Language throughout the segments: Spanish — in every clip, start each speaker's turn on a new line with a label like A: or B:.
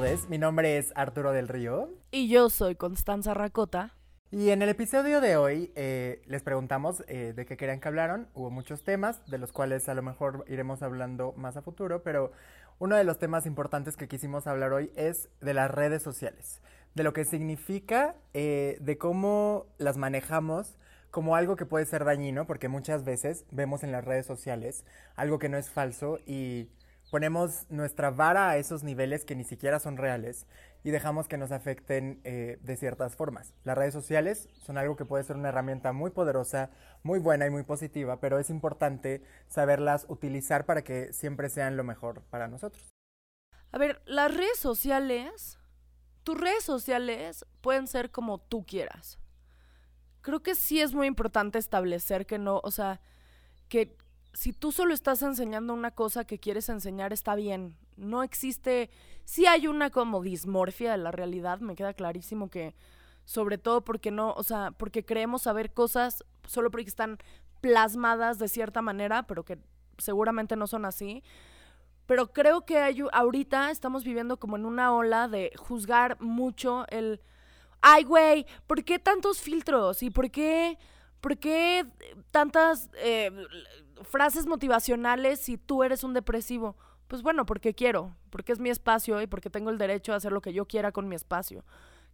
A: todos. Mi nombre es Arturo del Río.
B: Y yo soy Constanza Racota.
A: Y en el episodio de hoy eh, les preguntamos eh, de qué querían que hablaran. Hubo muchos temas, de los cuales a lo mejor iremos hablando más a futuro, pero uno de los temas importantes que quisimos hablar hoy es de las redes sociales, de lo que significa, eh, de cómo las manejamos como algo que puede ser dañino, porque muchas veces vemos en las redes sociales algo que no es falso y ponemos nuestra vara a esos niveles que ni siquiera son reales y dejamos que nos afecten eh, de ciertas formas. Las redes sociales son algo que puede ser una herramienta muy poderosa, muy buena y muy positiva, pero es importante saberlas utilizar para que siempre sean lo mejor para nosotros.
B: A ver, las redes sociales, tus redes sociales pueden ser como tú quieras. Creo que sí es muy importante establecer que no, o sea, que, si tú solo estás enseñando una cosa que quieres enseñar, está bien. No existe, sí hay una como dismorfia de la realidad, me queda clarísimo que, sobre todo porque no, o sea, porque creemos saber cosas solo porque están plasmadas de cierta manera, pero que seguramente no son así. Pero creo que hay, ahorita estamos viviendo como en una ola de juzgar mucho el, ay, güey, ¿por qué tantos filtros? ¿Y por qué, por qué tantas... Eh, frases motivacionales si tú eres un depresivo. Pues bueno, porque quiero, porque es mi espacio y porque tengo el derecho a hacer lo que yo quiera con mi espacio.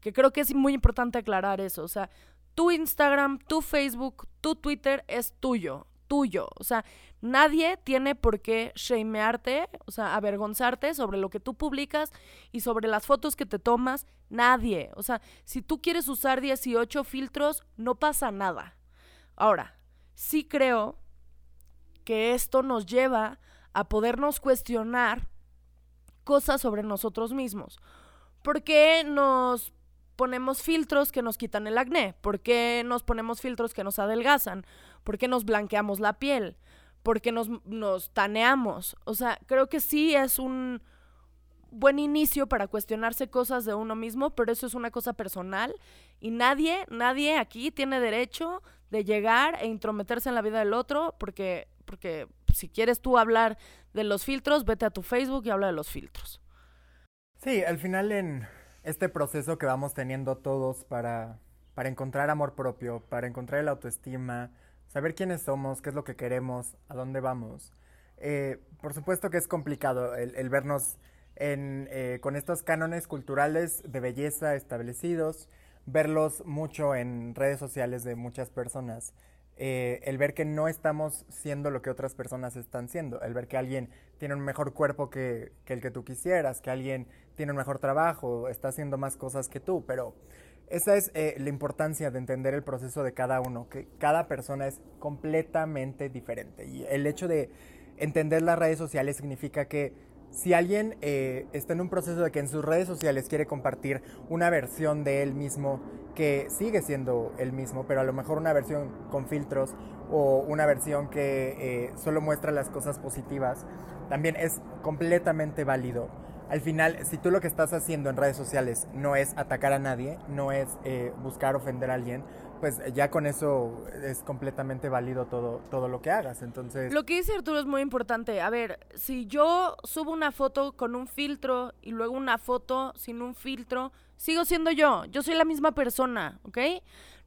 B: Que creo que es muy importante aclarar eso. O sea, tu Instagram, tu Facebook, tu Twitter es tuyo, tuyo. O sea, nadie tiene por qué shamearte, o sea, avergonzarte sobre lo que tú publicas y sobre las fotos que te tomas. Nadie. O sea, si tú quieres usar 18 filtros, no pasa nada. Ahora, sí creo que esto nos lleva a podernos cuestionar cosas sobre nosotros mismos. ¿Por qué nos ponemos filtros que nos quitan el acné? ¿Por qué nos ponemos filtros que nos adelgazan? ¿Por qué nos blanqueamos la piel? ¿Por qué nos, nos taneamos? O sea, creo que sí es un buen inicio para cuestionarse cosas de uno mismo, pero eso es una cosa personal y nadie, nadie aquí tiene derecho de llegar e intrometerse en la vida del otro porque porque si quieres tú hablar de los filtros, vete a tu Facebook y habla de los filtros.
A: Sí, al final en este proceso que vamos teniendo todos para, para encontrar amor propio, para encontrar la autoestima, saber quiénes somos, qué es lo que queremos, a dónde vamos. Eh, por supuesto que es complicado el, vernos en, eh, con estos cánones culturales de belleza establecidos, verlos mucho en redes sociales de muchas personas. Eh, el ver que no estamos siendo lo que otras personas están siendo, el ver que alguien tiene un mejor cuerpo que, el que tú quisieras, que alguien tiene un mejor trabajo, está haciendo más cosas que tú, pero esa es eh, la importancia de entender el proceso de cada uno, que cada persona es completamente diferente y el hecho de entender las redes sociales significa que si alguien eh, está en un proceso de que en sus redes sociales quiere compartir una versión de él mismo que sigue siendo el mismo, pero a lo mejor una versión con filtros o una versión que eh, solo muestra las cosas positivas, también es completamente válido. Al final, si tú lo que estás haciendo en redes sociales no es atacar a nadie, no es eh, buscar ofender a alguien, pues ya con eso es completamente válido todo, todo lo que hagas. Entonces.
B: Lo que dice Arturo es muy importante. A ver, si yo subo una foto con un filtro y luego una foto sin un filtro, sigo siendo yo. Yo soy la misma persona, ¿ok?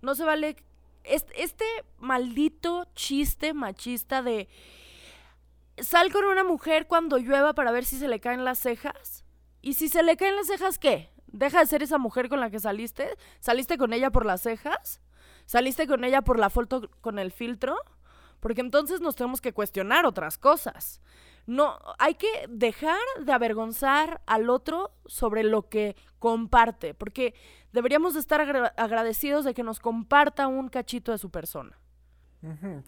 B: No se vale. Este, este maldito chiste machista de. Sal con una mujer cuando llueva para ver si se le caen las cejas. ¿Y si se le caen las cejas, qué? ¿Deja de ser esa mujer con la que saliste? ¿Saliste con ella por las cejas? ¿Saliste con ella por la foto con el filtro? Porque entonces nos tenemos que cuestionar otras cosas. No, hay que dejar de avergonzar al otro sobre lo que comparte, porque deberíamos de estar agradecidos de que nos comparta un cachito de su persona.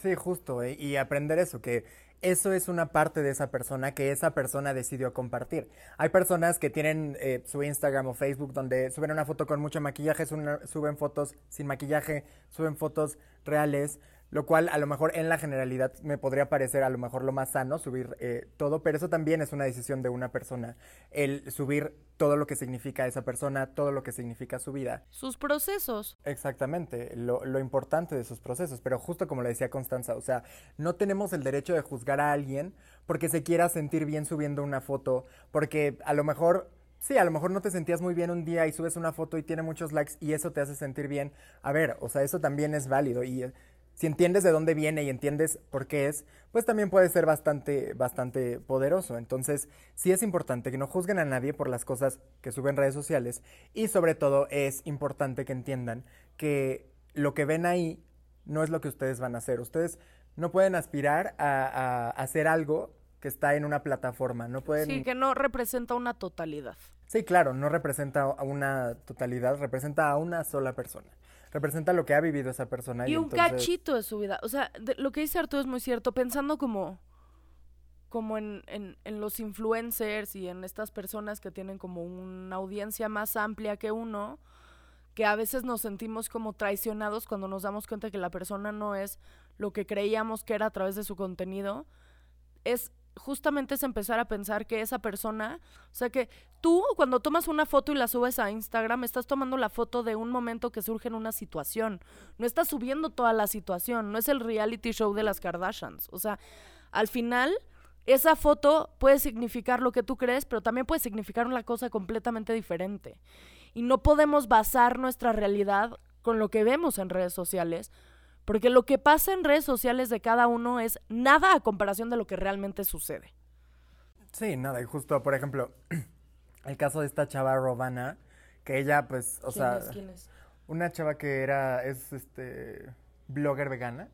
A: Sí, justo, eh, y aprender eso, que eso es una parte de esa persona que esa persona decidió compartir. Hay personas que tienen eh, su Instagram o Facebook donde suben una foto con mucho maquillaje, suben fotos sin maquillaje, suben fotos reales, lo cual a lo mejor en la generalidad me podría parecer a lo mejor lo más sano subir eh, todo, pero eso también es una decisión de una persona, el subir todo lo que significa esa persona, todo lo que significa su vida.
B: Sus procesos.
A: Exactamente, lo, lo importante de sus procesos, pero justo como le decía Constanza, o sea, no tenemos el derecho de juzgar a alguien porque se quiera sentir bien subiendo una foto, porque a lo mejor sí, a lo mejor no te sentías muy bien un día y subes una foto y tiene muchos likes y eso te hace sentir bien. A ver, o sea, eso también es válido y eh, si entiendes de dónde viene y entiendes por qué es, pues también puede ser bastante, bastante poderoso. Entonces, sí es importante que no juzguen a nadie por las cosas que suben redes sociales y sobre todo es importante que entiendan que lo que ven ahí no es lo que ustedes van a hacer. Ustedes no pueden aspirar a, hacer algo que está en una plataforma. No pueden...
B: Sí, que no representa una totalidad.
A: Sí, claro, no representa a una totalidad, representa a una sola persona. Representa lo que ha vivido esa persona.
B: Y, un cachito de su vida. O sea, lo que dice Arturo es muy cierto. Pensando como, como en, en, en, los influencers y en estas personas que tienen como una audiencia más amplia que uno, que a veces nos sentimos como traicionados cuando nos damos cuenta que la persona no es lo que creíamos que era a través de su contenido, es justamente es empezar a pensar que esa persona, o sea que tú cuando tomas una foto y la subes a Instagram, estás tomando la foto de un momento que surge en una situación, no estás subiendo toda la situación, no es el reality show de las Kardashians, o sea, al final esa foto puede significar lo que tú crees, pero también puede significar una cosa completamente diferente. Y no podemos basar nuestra realidad con lo que vemos en redes sociales, porque lo que pasa en redes sociales de cada uno es nada a comparación de lo que realmente sucede.
A: Sí, nada, y justo, por ejemplo, el caso de esta chava Robana, que ella, pues, o sea, ¿Quién es? una chava que era, es, este, blogger vegana,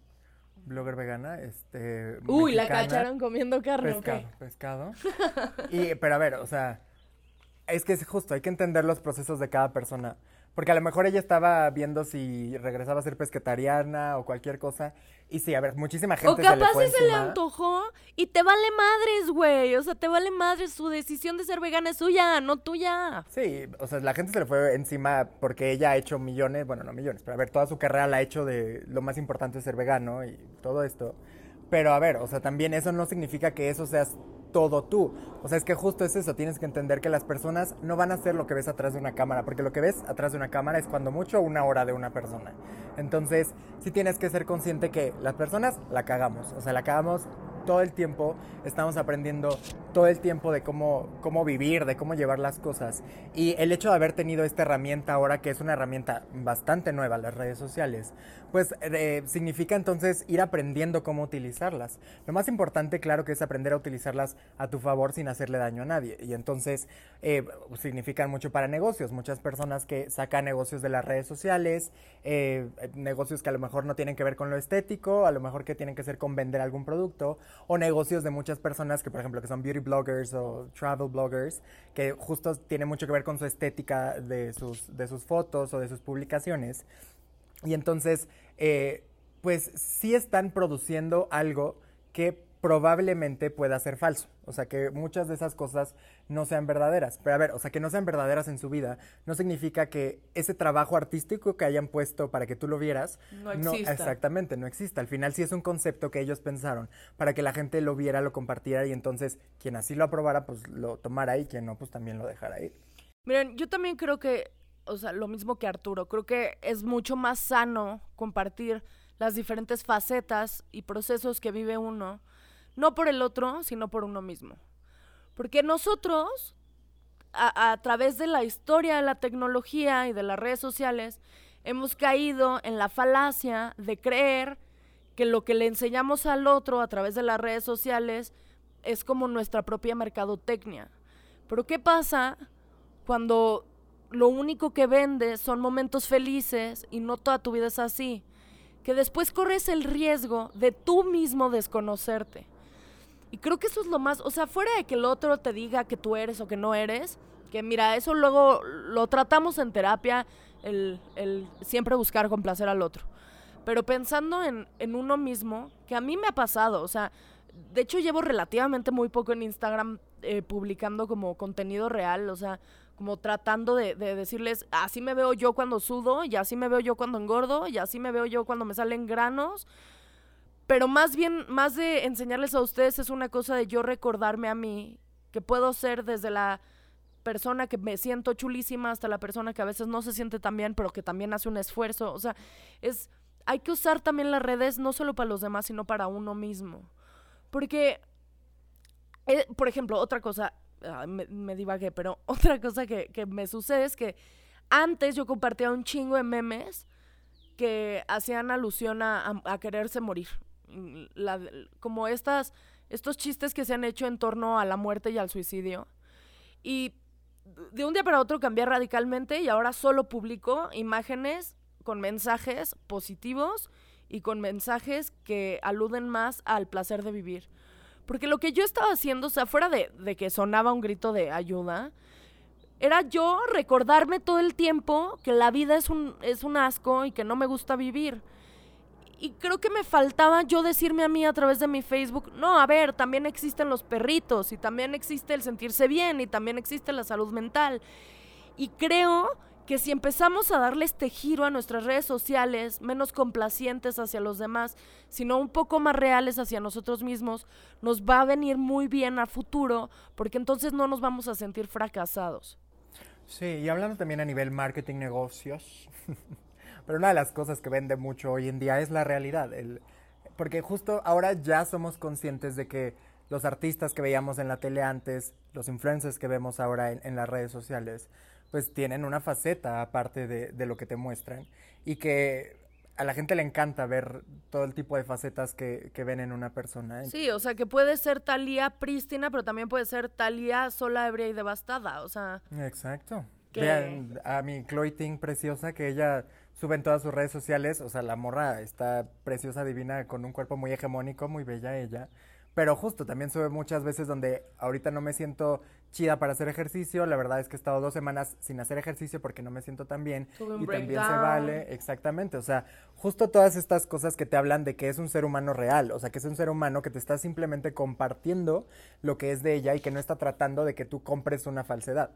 A: blogger vegana, este...
B: Uy, la cacharon comiendo carne.
A: Pescado, pescado. y, pero a ver, o sea, es que es justo, hay que entender los procesos de cada persona. Porque a lo mejor ella estaba viendo si regresaba a ser pesquetariana o cualquier cosa. Y sí, a ver, muchísima gente.
B: O capaz se, le, se le antojó y te vale madres, güey. O sea, te vale madres. Su decisión de ser vegana es suya, no tuya.
A: Sí, o sea, la gente se le fue encima porque ella ha hecho millones, bueno, no millones, pero a ver, toda su carrera la ha hecho de lo más importante es ser vegano y todo esto. Pero a ver, o sea, también eso no significa que eso seas todo tú. O sea, es que justo es eso, tienes que entender que las personas no van a hacer lo que ves atrás de una cámara, porque lo que ves atrás de una cámara es cuando mucho una hora de una persona. Entonces, sí tienes que ser consciente que las personas la cagamos, o sea, la cagamos todo el tiempo, estamos aprendiendo todo el tiempo de cómo, cómo vivir, de cómo llevar las cosas. Y el hecho de haber tenido esta herramienta ahora, que es una herramienta bastante nueva, las redes sociales, pues eh, significa entonces ir aprendiendo cómo utilizarlas. Lo más importante, claro, que es aprender a utilizarlas a tu favor sin hacerle daño a nadie. Y entonces eh, significan mucho para negocios. Muchas personas que sacan negocios de las redes sociales, eh, negocios que a lo mejor no tienen que ver con lo estético, a lo mejor que tienen que ser con vender algún producto, o negocios de muchas personas que, por ejemplo, que son beauty bloggers o travel bloggers, que justo tiene mucho que ver con su estética de sus, de sus fotos o de sus publicaciones. Y entonces, eh, pues sí están produciendo algo que probablemente pueda ser falso. O sea, que muchas de esas cosas no sean verdaderas. Pero a ver, o sea, que no sean verdaderas en su vida no significa que ese trabajo artístico que hayan puesto para que tú lo vieras
B: no exista.
A: exactamente, no exista. Al final sí es un concepto que ellos pensaron para que la gente lo viera, lo compartiera y entonces quien así lo aprobara, pues lo tomara y quien no, pues también lo dejara ir.
B: Miren, yo también creo que o sea, lo mismo que Arturo. Creo que es mucho más sano compartir las diferentes facetas y procesos que vive uno, no por el otro, sino por uno mismo. Porque nosotros, a, través de la historia de la tecnología y de las redes sociales, hemos caído en la falacia de creer que lo que le enseñamos al otro a través de las redes sociales es como nuestra propia mercadotecnia. Pero ¿qué pasa cuando lo único que vende son momentos felices y no toda tu vida es así. Que después corres el riesgo de tú mismo desconocerte. Y creo que eso es lo más, o sea, fuera de que el otro te diga que tú eres o que no eres, que mira, eso luego lo tratamos en terapia, el, el siempre buscar complacer al otro. Pero pensando en, en uno mismo, que a mí me ha pasado, o sea, de hecho llevo relativamente muy poco en Instagram eh, publicando como contenido real, o sea, como tratando de, decirles, así me veo yo cuando sudo, y así me veo yo cuando engordo, y así me veo yo cuando me salen granos. Pero más bien, más de enseñarles a ustedes es una cosa de yo recordarme a mí que puedo ser desde la persona que me siento chulísima hasta la persona que a veces no se siente tan bien, pero que también hace un esfuerzo. O sea, es hay que usar también las redes no solo para los demás, sino para uno mismo. Porque, eh, por ejemplo, otra cosa, me, divagué, pero otra cosa que, me sucede es que antes yo compartía un chingo de memes que hacían alusión a, quererse morir. Como estas, estos chistes que se han hecho en torno a la muerte y al suicidio. Y de un día para otro cambié radicalmente y ahora solo publico imágenes con mensajes positivos y con mensajes que aluden más al placer de vivir. Porque lo que yo estaba haciendo, o sea, fuera de, de que sonaba un grito de ayuda, era yo recordarme todo el tiempo que la vida es un, es un asco y que no me gusta vivir. Y creo que me faltaba yo decirme a mí a través de mi Facebook, no, a ver, también existen los perritos y también existe el sentirse bien y también existe la salud mental. Y creo que si empezamos a darle este giro a nuestras redes sociales, menos complacientes hacia los demás, sino un poco más reales hacia nosotros mismos, nos va a venir muy bien a futuro, porque entonces no nos vamos a sentir fracasados.
A: Sí, y hablando también a nivel marketing negocios, pero una de las cosas que vende mucho hoy en día es la realidad, el, porque justo ahora ya somos conscientes de que los artistas que veíamos en la tele antes, los influencers que vemos ahora en las redes sociales, pues tienen una faceta aparte de, lo que te muestran y que a la gente le encanta ver todo el tipo de facetas que, ven en una persona.
B: Sí, o sea, que puede ser Talía prístina, pero también puede ser Talía sola, ebria y devastada, o sea...
A: Exacto. Vean a mi Chloe Ting preciosa, que ella sube en todas sus redes sociales, o sea, la morra está preciosa, divina, con un cuerpo muy hegemónico, muy bella ella, pero justo también sube muchas veces donde ahorita no me siento chida para hacer ejercicio. La verdad es que he estado dos semanas sin hacer ejercicio porque no me siento tan bien. y también se vale, exactamente. O sea, justo todas estas cosas que te hablan de que es un ser humano real. O sea, que es un ser humano que te está simplemente compartiendo lo que es de ella y que no está tratando de que tú compres una falsedad.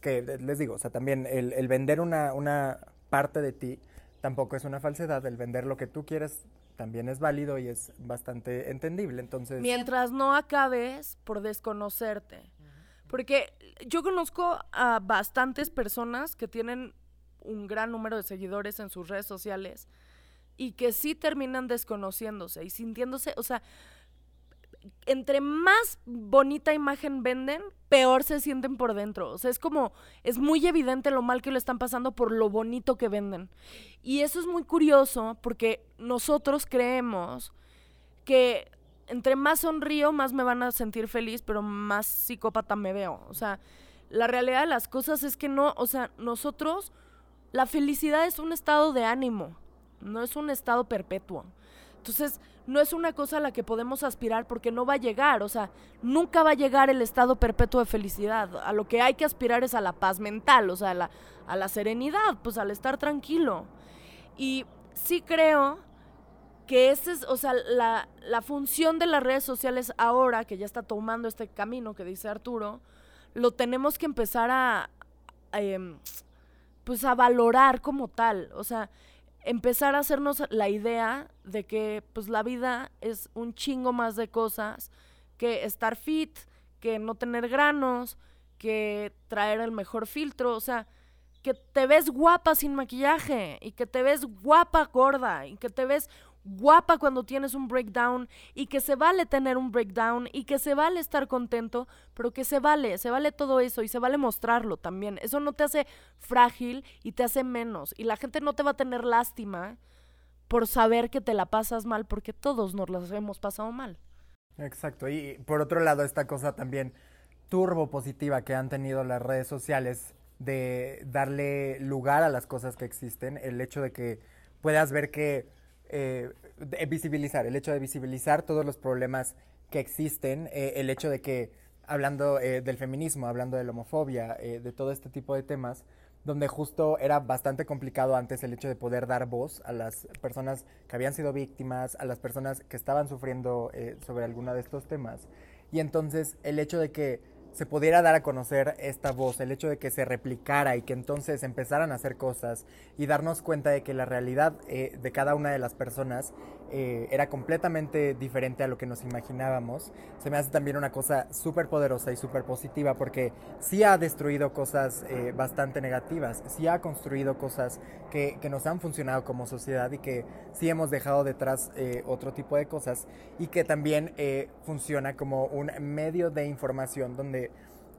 A: Que les digo, o sea, también el, el vender una, una parte de ti tampoco es una falsedad. El vender lo que tú quieres también es válido y es bastante entendible. Entonces.
B: Mientras no acabes por desconocerte. Porque yo conozco a bastantes personas que tienen un gran número de seguidores en sus redes sociales y que sí terminan desconociéndose y sintiéndose, o sea, entre más bonita imagen venden, peor se sienten por dentro. O sea, es como, es muy evidente lo mal que lo están pasando por lo bonito que venden. Y eso es muy curioso porque nosotros creemos que entre más sonrío, más me van a sentir feliz, pero más psicópata me veo. O sea, la realidad de las cosas es que no, o sea, nosotros, la felicidad es un estado de ánimo, no es un estado perpetuo. Entonces, no es una cosa a la que podemos aspirar porque no va a llegar, o sea, nunca va a llegar el estado perpetuo de felicidad. A lo que hay que aspirar es a la paz mental, o sea, a la, a la serenidad, pues al estar tranquilo. Y sí creo que esa es, o sea, la, la, función de las redes sociales ahora, que ya está tomando este camino que dice Arturo, lo tenemos que empezar a, em, pues a valorar como tal. O sea, empezar a hacernos la idea de que pues la vida es un chingo más de cosas que estar fit, que no tener granos, que traer el mejor filtro, o sea, que te ves guapa sin maquillaje y que te ves guapa gorda y que te ves guapa cuando tienes un breakdown y que se vale tener un breakdown y que se vale estar contento, pero que se vale, se vale todo eso y se vale mostrarlo también. Eso no te hace frágil y te hace menos y la gente no te va a tener lástima por saber que te la pasas mal porque todos nos las hemos pasado mal.
A: Exacto, y por otro lado esta cosa también turbo positiva que han tenido las redes sociales de darle lugar a las cosas que existen, el hecho de que puedas ver que eh, visibilizar, el hecho de visibilizar todos los problemas que existen, eh, el hecho de que, hablando eh, del feminismo, hablando de la homofobia, de todo este tipo de temas, donde justo era bastante complicado antes el hecho de poder dar voz a las personas que habían sido víctimas, a las personas que estaban sufriendo sobre alguno de estos temas. Y entonces el hecho de que se pudiera dar a conocer esta voz, el hecho de que se replicara y que entonces empezaran a hacer cosas y darnos cuenta de que la realidad eh, de cada una de las personas eh, era completamente diferente a lo que nos imaginábamos, se me hace también una cosa súper poderosa y súper positiva porque sí ha destruido cosas eh, bastante negativas, sí ha construido cosas que, que, nos han funcionado como sociedad y que sí hemos dejado detrás otro tipo de cosas y que también funciona como un medio de información donde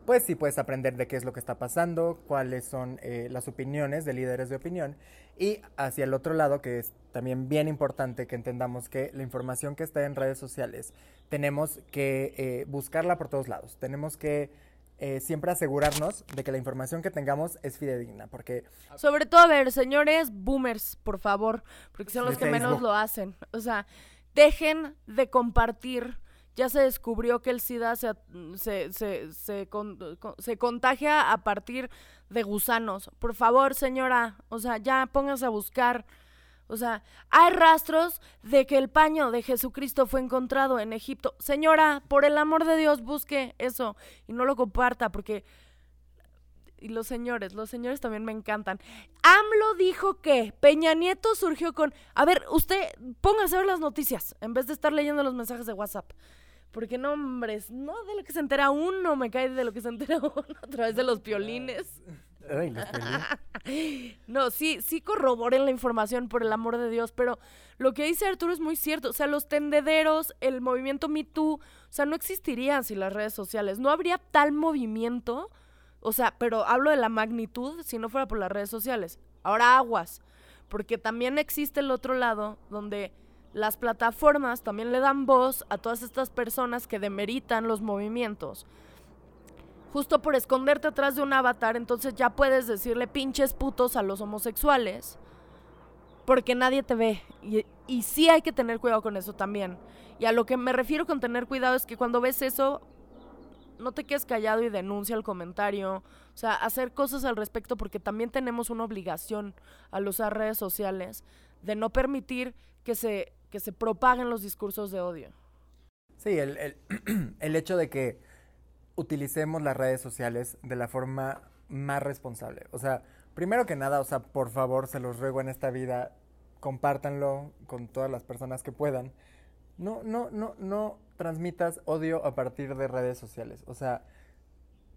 A: pues sí puedes aprender de qué es lo que está pasando, cuáles son eh, las opiniones de líderes de opinión. Y hacia el otro lado, que es también bien importante que entendamos que la información que está en redes sociales tenemos que eh, buscarla por todos lados. Tenemos que eh, siempre asegurarnos de que la información que tengamos es fidedigna, porque...
B: Sobre todo, a ver, señores boomers, por favor, porque son los que menos lo hacen. O sea, dejen de compartir. Ya se descubrió que el SIDA se, se, se, se, con- se contagia a partir de gusanos. Por favor, señora, o sea, ya pónganse a buscar. O sea, hay rastros de que el paño de Jesucristo fue encontrado en Egipto. Señora, por el amor de Dios, busque eso y no lo comparta porque... Y los señores, los señores también me encantan. AMLO dijo que Peña Nieto surgió con... A ver, usted póngase a ver las noticias en vez de estar leyendo los mensajes de WhatsApp. Porque no, hombres, no de lo que se entera uno, me cae de lo que se entera uno a través de los.
A: Ay, los peleé.
B: No, sí, sí corroboren la información, por el amor de Dios, pero lo que dice Arturo es muy cierto. O sea, los tendederos, el movimiento Me Too, o sea, no existirían sin las redes sociales. No habría tal movimiento, o sea, pero hablo de la magnitud si no fuera por las redes sociales. Ahora aguas, porque también existe el otro lado donde las plataformas también le dan voz a todas estas personas que demeritan los movimientos justo por esconderte atrás de un avatar, entonces ya puedes decirle pinches putos a los homosexuales, porque nadie te ve. Y, y sí hay que tener cuidado con eso también. Y a lo que me refiero con tener cuidado es que cuando ves eso, no te quedes callado y denuncia el comentario. O sea, hacer cosas al respecto, porque también tenemos una obligación al usar redes sociales de no permitir que se, que se propaguen los discursos de odio.
A: Sí, el, el, el hecho de que utilicemos las redes sociales de la forma más responsable. O sea, primero que nada, o sea, por favor, se los ruego en esta vida, compártanlo con todas las personas que puedan. No, no, no, no transmitas odio a partir de redes sociales. O sea,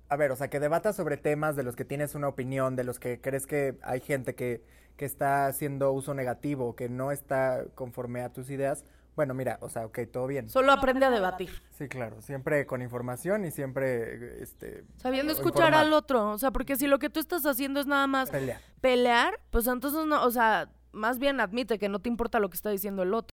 A: a ver, o sea, que debatas sobre temas de los que tienes una opinión, de los que crees que hay gente que, que está haciendo uso negativo, que no está conforme a tus ideas. Bueno, mira, o sea, ok, todo bien.
B: Solo aprende a debatir.
A: Sí, claro, siempre con información y siempre, este...
B: Sabiendo escuchar
A: informar.
B: al otro. O sea, porque si lo que tú estás haciendo es nada más
A: Pelear.
B: pelear, pues entonces no, o sea, más bien admite que no te importa lo que está diciendo el otro.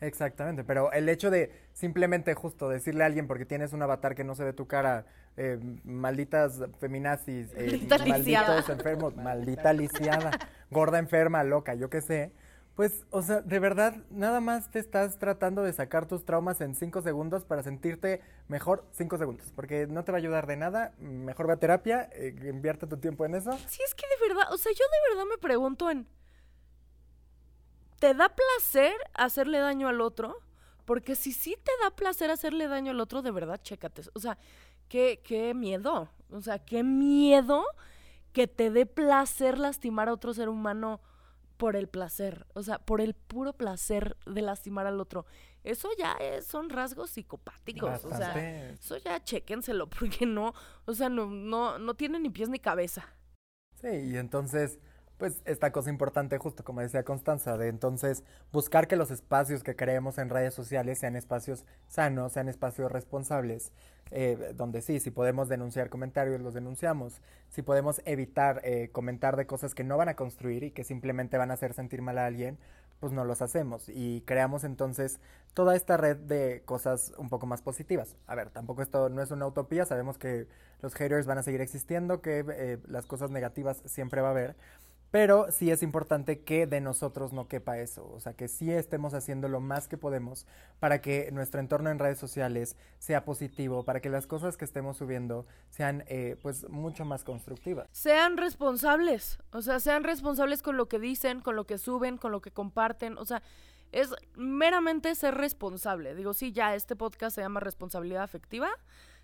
A: Exactamente, pero el hecho de simplemente justo decirle a alguien porque tienes un avatar que no se ve tu cara, eh, malditas feminazis, eh,
B: Maldita lisiada.
A: malditos enfermos, maldita lisiada, gorda enferma, loca, yo qué sé, pues, o sea, de verdad, nada más te estás tratando de sacar tus traumas en cinco segundos para sentirte mejor cinco segundos, porque no te va a ayudar de nada, mejor ve a terapia, eh, invierte tu tiempo en eso.
B: Sí, es que de verdad, o sea, yo de verdad me pregunto en... ¿Te da placer hacerle daño al otro? Porque si sí te da placer hacerle daño al otro, de verdad, chécate. O sea, qué, qué miedo. O sea, qué miedo que te dé placer lastimar a otro ser humano por el placer. O sea, por el puro placer de lastimar al otro. Eso ya es- son rasgos psicopáticos. O sea, eso ya chéquenselo, porque no, o sea, no, no, no tiene ni pies ni cabeza.
A: Sí, y entonces, pues esta cosa importante, justo como decía Constanza, de entonces buscar que los espacios que creemos en redes sociales sean espacios sanos, sean espacios responsables, eh, donde sí, si podemos denunciar comentarios, los denunciamos, si podemos evitar eh, comentar de cosas que no van a construir y que simplemente van a hacer sentir mal a alguien, pues no los hacemos y creamos entonces toda esta red de cosas un poco más positivas. A ver, tampoco esto no es una utopía, sabemos que los haters van a seguir existiendo, que eh, las cosas negativas siempre va a haber, pero sí es importante que de nosotros no quepa eso, o sea, que sí estemos haciendo lo más que podemos para que nuestro entorno en redes sociales sea positivo, para que las cosas que estemos subiendo sean eh, pues mucho más constructivas.
B: Sean responsables, o sea, sean responsables con lo que dicen, con lo que suben, con lo que comparten, o sea, es meramente ser responsable. Digo, sí, ya este podcast se llama responsabilidad afectiva,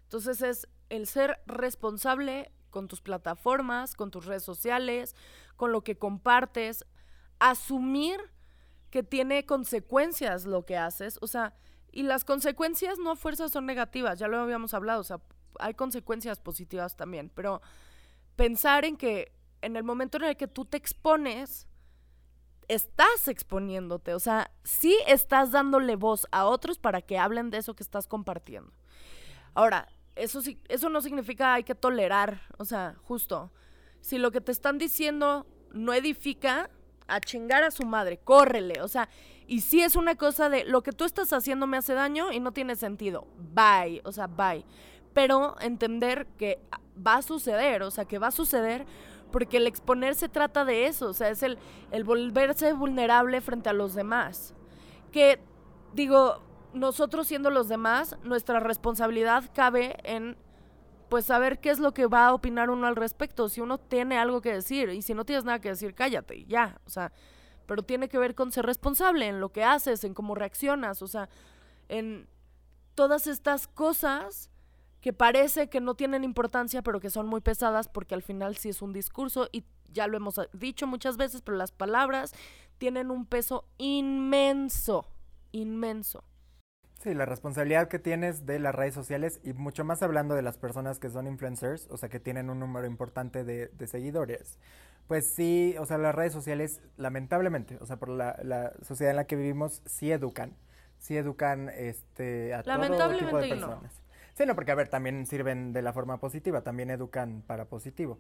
B: entonces es el ser responsable con tus plataformas, con tus redes sociales, con lo que compartes, asumir que tiene consecuencias lo que haces, o sea, y las consecuencias no a fuerzas son negativas, ya lo habíamos hablado, o sea, hay consecuencias positivas también, pero pensar en que en el momento en el que tú te expones, estás exponiéndote, o sea, sí estás dándole voz a otros para que hablen de eso que estás compartiendo. Ahora, eso, eso no significa hay que tolerar, o sea, justo. Si lo que te están diciendo no edifica, a chingar a su madre, córrele, o sea, y si es una cosa de lo que tú estás haciendo me hace daño y no tiene sentido, bye, o sea, bye. Pero entender que va a suceder, o sea, que va a suceder porque el exponer se trata de eso, o sea, es el, el volverse vulnerable frente a los demás. Que, digo, nosotros siendo los demás, nuestra responsabilidad cabe en pues saber qué es lo que va a opinar uno al respecto, si uno tiene algo que decir y si no tienes nada que decir, cállate ya, o sea, pero tiene que ver con ser responsable en lo que haces, en cómo reaccionas, o sea, en todas estas cosas que parece que no tienen importancia, pero que son muy pesadas porque al final sí es un discurso y ya lo hemos dicho muchas veces, pero las palabras tienen un peso inmenso, inmenso.
A: Sí, la responsabilidad que tienes de las redes sociales y mucho más hablando de las personas que son influencers, o sea, que tienen un número importante de, seguidores. Pues sí, o sea, las redes sociales, lamentablemente, o sea, por la, la sociedad en la que vivimos, sí educan, sí educan este, a todo tipo de personas. Sí, no, porque a ver, también sirven de la forma positiva, también educan para positivo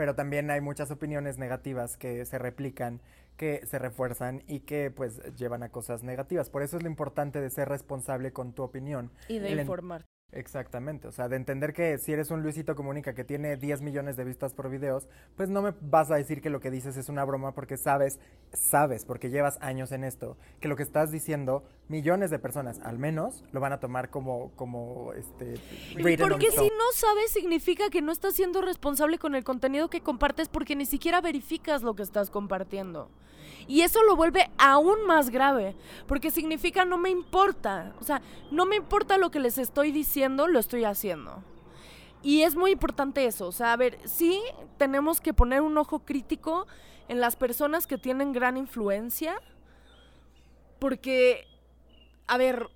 A: pero también hay muchas opiniones negativas que se replican, que se refuerzan y que pues llevan a cosas negativas. Por eso es lo importante de ser responsable con tu opinión.
B: Y de informar.
A: Exactamente, o sea, de entender que si eres un Luisito Comunica que tiene 10 millones de vistas por videos, pues no me vas a decir que lo que dices es una broma porque sabes, sabes, porque llevas años en esto, que lo que estás diciendo, millones de personas al menos lo van a tomar como, como, este...
B: Porque si no sabes significa que no estás siendo responsable con el contenido que compartes porque ni siquiera verificas lo que estás compartiendo. Y eso lo vuelve aún más grave, porque significa no me importa. O sea, no me importa lo que les estoy diciendo, lo estoy haciendo. Y es muy importante eso. O sea, a ver, sí tenemos que poner un ojo crítico en las personas que tienen gran influencia, porque, a ver,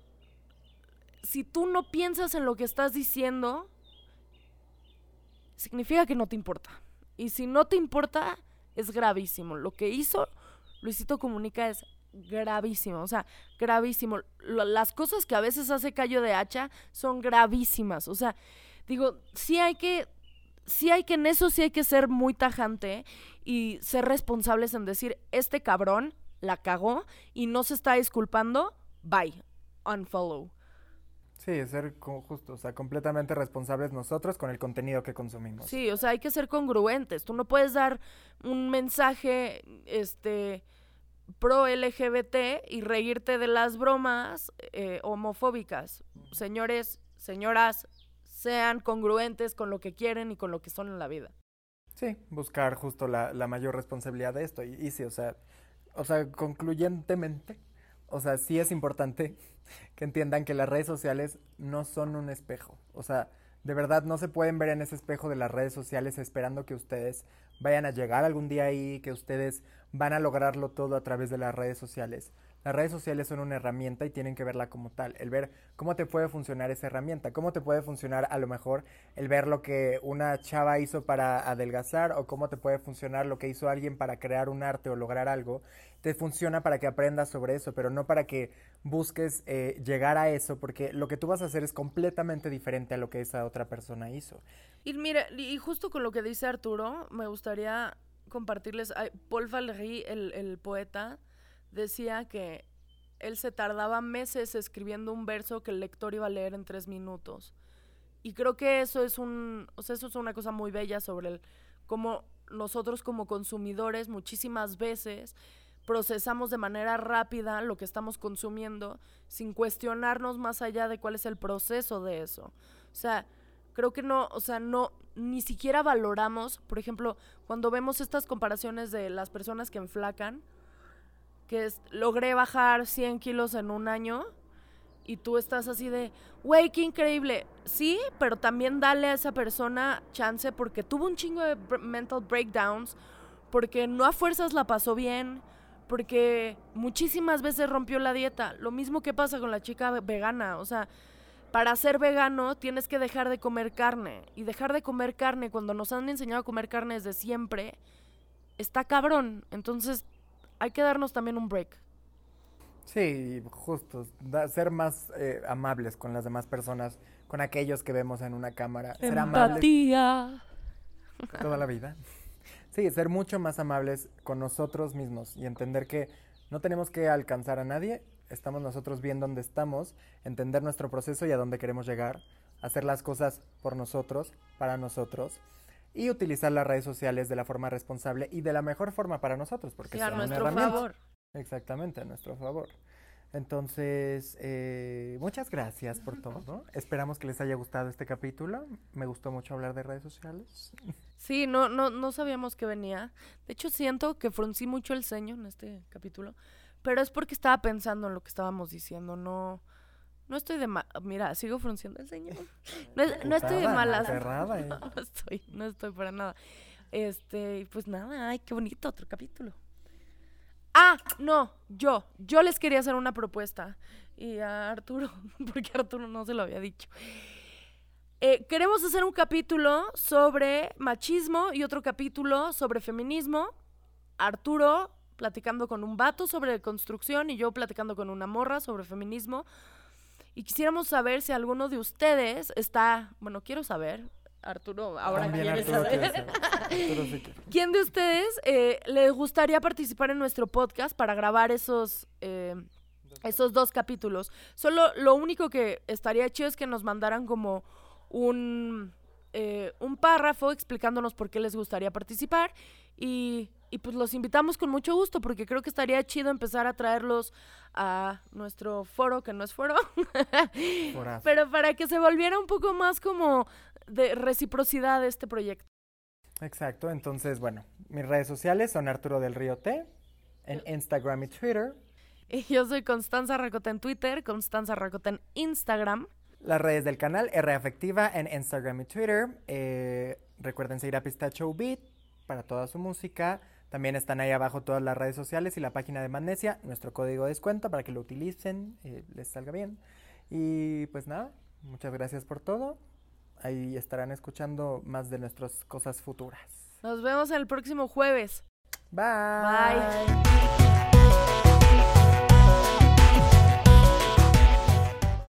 B: si tú no piensas en lo que estás diciendo, significa que no te importa. Y si no te importa, es gravísimo. Lo que hizo Luisito Comunica es gravísimo, o sea, gravísimo. las cosas que a veces hace Cayo de Hacha son gravísimas, o sea, digo, sí hay que, sí hay que en eso sí hay que ser muy tajante y ser responsables en decir, este cabrón la cagó y no se está disculpando, bye, unfollow.
A: Sí, ser justo, o sea, completamente responsables nosotros con el contenido que consumimos.
B: Sí, o sea, hay que ser congruentes. Tú no puedes dar un mensaje, este, pro LGBT y reírte de las bromas eh, homofóbicas. Señores, señoras, sean congruentes con lo que quieren y con lo que son en la vida.
A: Sí, buscar justo la, la mayor responsabilidad de esto. Y, y sí, o sea, o sea, concluyentemente, o sea, sí es importante que entiendan que las redes sociales no son un espejo. O sea, de verdad no se pueden ver en ese espejo de las redes sociales esperando que ustedes vayan a llegar algún día ahí, que ustedes van a lograrlo todo a través de las redes sociales. Las redes sociales son una herramienta y tienen que verla como tal, el ver cómo te puede funcionar esa herramienta, cómo te puede funcionar a lo mejor el ver lo que una chava hizo para adelgazar o cómo te puede funcionar lo que hizo alguien para crear un arte o lograr algo, te funciona para que aprendas sobre eso, pero no para que busques eh, llegar a eso, porque lo que tú vas a hacer es completamente diferente a lo que esa otra persona hizo.
B: Y mira, y justo con lo que dice Arturo, me gustaría compartirles, Paul Valéry, el, el poeta, decía que él se tardaba meses escribiendo un verso que el lector iba a leer en tres minutos. Y creo que eso es un, o sea, eso es una cosa muy bella sobre el cómo nosotros como consumidores muchísimas veces procesamos de manera rápida lo que estamos consumiendo sin cuestionarnos más allá de cuál es el proceso de eso. O sea, creo que no, o sea, no, ni siquiera valoramos, por ejemplo, cuando vemos estas comparaciones de las personas que enflacan, que logré bajar 100 kilos en un año y tú estás así de, güey, qué increíble. Sí, pero también dale a esa persona chance porque tuvo un chingo de mental breakdowns, porque no a fuerzas la pasó bien, porque muchísimas veces rompió la dieta. Lo mismo que pasa con la chica vegana, o sea, para ser vegano tienes que dejar de comer carne y dejar de comer carne cuando nos han enseñado a comer carne desde siempre está cabrón. Entonces hay que darnos también un break.
A: Sí, justo, ser más eh, amables con las demás personas con aquellos que vemos en una cámara. Ser amables
B: Empatía.
A: toda la vida. Sí, ser mucho más amables con nosotros mismos y entender que no tenemos que alcanzar a nadie, estamos nosotros bien donde estamos, entender nuestro proceso y a dónde queremos llegar, hacer las cosas por nosotros, para nosotros y utilizar las redes sociales de la forma responsable y de la mejor forma para nosotros, porque
B: Sí, a
A: son una
B: nuestro favor.
A: Exactamente, a nuestro favor. Entonces, eh, muchas gracias por todo. Esperamos que les haya gustado este capítulo. Me gustó mucho hablar de redes sociales.
B: Sí, no, no, no sabíamos que venía. De hecho, siento que fruncí mucho el ceño en este capítulo. Pero es porque estaba pensando en lo que estábamos diciendo. No, no estoy de mal. Mira, sigo frunciendo el ceño. No, es- no estoy de malas.
A: aferrada, eh.
B: No, no estoy, no estoy para nada. Este, pues nada, ay, qué bonito otro capítulo. Ah, no, yo, yo les quería hacer una propuesta. Y a Arturo, porque Arturo no se lo había dicho. Eh, queremos hacer un capítulo sobre machismo y otro capítulo sobre feminismo. Arturo platicando con un vato sobre construcción y yo platicando con una morra sobre feminismo. Y quisiéramos saber si alguno de ustedes está, bueno, quiero saber, Arturo, ahora quiere saber.
A: sí.
B: ¿Quién de ustedes eh, les gustaría participar en nuestro podcast para grabar esos, eh, esos dos capítulos? Solo lo único que estaría chido es que nos mandaran como un, eh, un párrafo explicándonos por qué les gustaría participar y, y pues los invitamos con mucho gusto porque creo que estaría chido empezar a traerlos a nuestro foro, que no es foro, pero para que se volviera un poco más como de reciprocidad de este proyecto.
A: Exacto, entonces, bueno, mis redes sociales son Arturo del Río T, en Instagram y Twitter.
B: Y yo soy Constanza Racota en Twitter, Constanza Racota en Instagram.
A: Las redes del canal, R Afectiva en Instagram y Twitter. Eh, recuerden seguir a Pistacho Beat para toda su música. También están ahí abajo todas las redes sociales y la página de Magnesia, nuestro código de descuento para que lo utilicen, eh, les salga bien. Y pues nada, muchas gracias por todo. Ahí estarán escuchando más de nuestras cosas futuras.
B: Nos vemos el próximo jueves.
A: Bye.
B: Bye.